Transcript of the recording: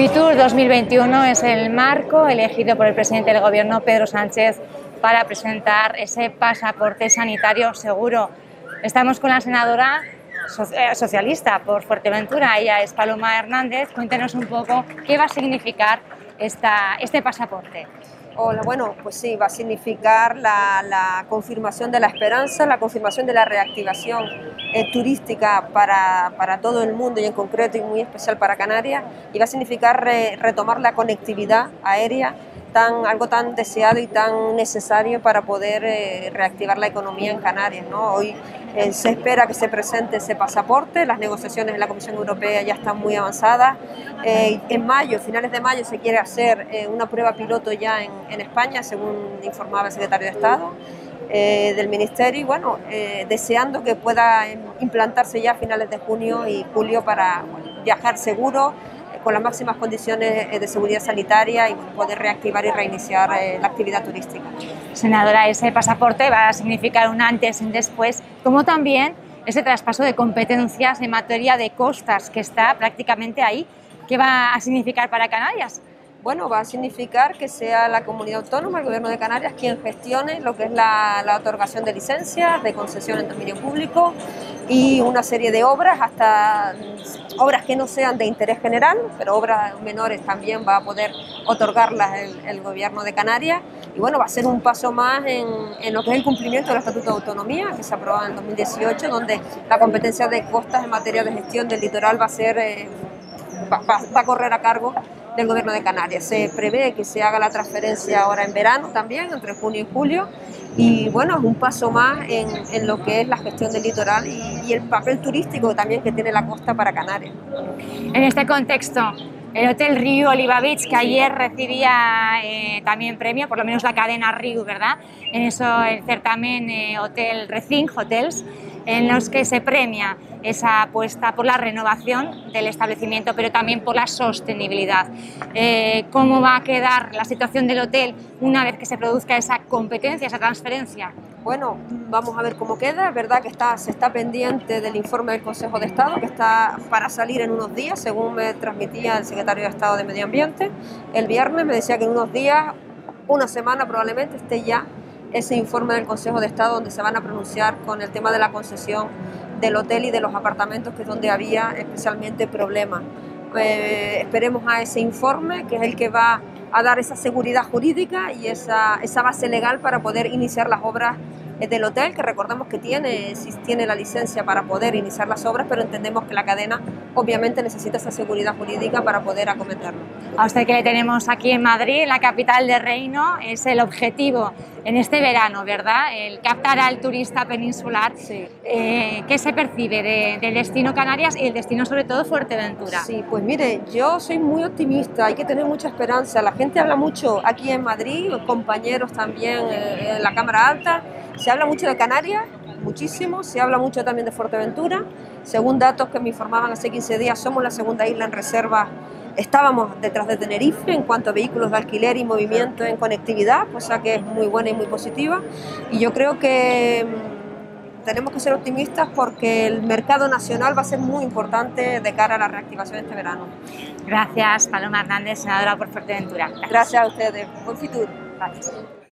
FITUR 2021 es el marco elegido por el presidente del Gobierno, Pedro Sánchez, para presentar ese pasaporte sanitario seguro. Estamos con la senadora eh, socialista por Fuerteventura, ella es Paloma Hernández. Cuéntenos un poco qué va a significar este pasaporte. Hola, bueno, pues sí, va a significar la, confirmación de la esperanza, la confirmación de la reactivación eh, turística para, para, todo el mundo y en concreto y muy especial para Canarias y va a significar retomar la conectividad aérea tan, algo tan deseado y tan necesario para poder eh, reactivar la economía en Canarias. ¿no? Hoy eh, se espera que se presente ese pasaporte, las negociaciones en la Comisión Europea ya están muy avanzadas. Eh, en mayo, finales de mayo, se quiere hacer una prueba piloto ya en, en, España, según informaba el secretario de Estado. del Ministerio y bueno, deseando que pueda implantarse ya a finales de junio y julio para viajar seguro, con las máximas condiciones eh, de seguridad sanitaria y poder reactivar y reiniciar eh, la actividad turística. Senadora, ese pasaporte va a significar un antes y un después, como también ese traspaso de competencias en materia de costas que está prácticamente ahí. ¿Qué va a significar para Canarias? bueno, va a significar que sea la comunidad autónoma, el gobierno de Canarias, quien gestione lo que es la, la otorgación de licencias, de concesión en dominio público y una serie de obras, hasta obras que no sean de interés general, pero obras menores también va a poder otorgarlas el, gobierno de Canarias. Y bueno, va a ser un paso más en, en, lo que es el cumplimiento del Estatuto de Autonomía, que se aprobó en 2018, donde la competencia de costas en materia de gestión del litoral va a ser... Eh, va, a correr a cargo del Gobierno de Canarias. Se prevé que se haga la transferencia ahora en verano también, entre junio y julio, y bueno, es un paso más en, en lo que es la gestión del litoral y, y, el papel turístico también que tiene la costa para Canarias. En este contexto, el Hotel Río Oliva Beach, que ayer recibía eh, también premio, por lo menos la cadena Río, ¿verdad? En eso el certamen eh, Hotel Recing Hotels, en los que se premia esa apuesta por la renovación del establecimiento, pero también por la sostenibilidad. Eh, ¿Cómo va a quedar la situación del hotel una vez que se produzca esa competencia, esa transferencia? Bueno, vamos a ver cómo queda. Es verdad que está, se está pendiente del informe del Consejo de Estado, que está para salir en unos días, según me transmitía el secretario de Estado de Medio Ambiente. El viernes me decía que en unos días, una semana probablemente, esté ya ese informe del Consejo de Estado donde se van a pronunciar con el tema de la concesión del hotel y de los apartamentos, que es donde había especialmente problemas. Eh, esperemos a ese informe, que es el que va a dar esa seguridad jurídica y esa, esa base legal para poder iniciar las obras del hotel, que recordemos que tiene, tiene la licencia para poder iniciar las obras, pero entendemos que la cadena obviamente necesita esa seguridad jurídica para poder acometerlo. A usted que le tenemos aquí en Madrid, en la capital del reino, es el objetivo en este verano, ¿verdad? El captar al turista peninsular. Sí. Eh, ¿Qué se percibe de, del destino Canarias y el destino sobre todo Fuerteventura? Sí, pues mire, yo soy muy optimista, hay que tener mucha esperanza. La gente habla mucho aquí en Madrid, compañeros también eh, en la Cámara Alta, se habla mucho de Canarias, muchísimo, se habla mucho también de Fuerteventura. Según datos que me informaban hace 15 días, somos la segunda isla en reserva. Estábamos detrás de Tenerife en cuanto a vehículos de alquiler y movimiento en conectividad, cosa que es muy buena y muy positiva. Y yo creo que mm, tenemos que ser optimistas porque el mercado nacional va a ser muy importante de cara a la reactivación este verano. Gracias, Paloma Hernández, senadora por Fuerteventura. Gracias, Gracias a ustedes. Buen futuro. Gracias.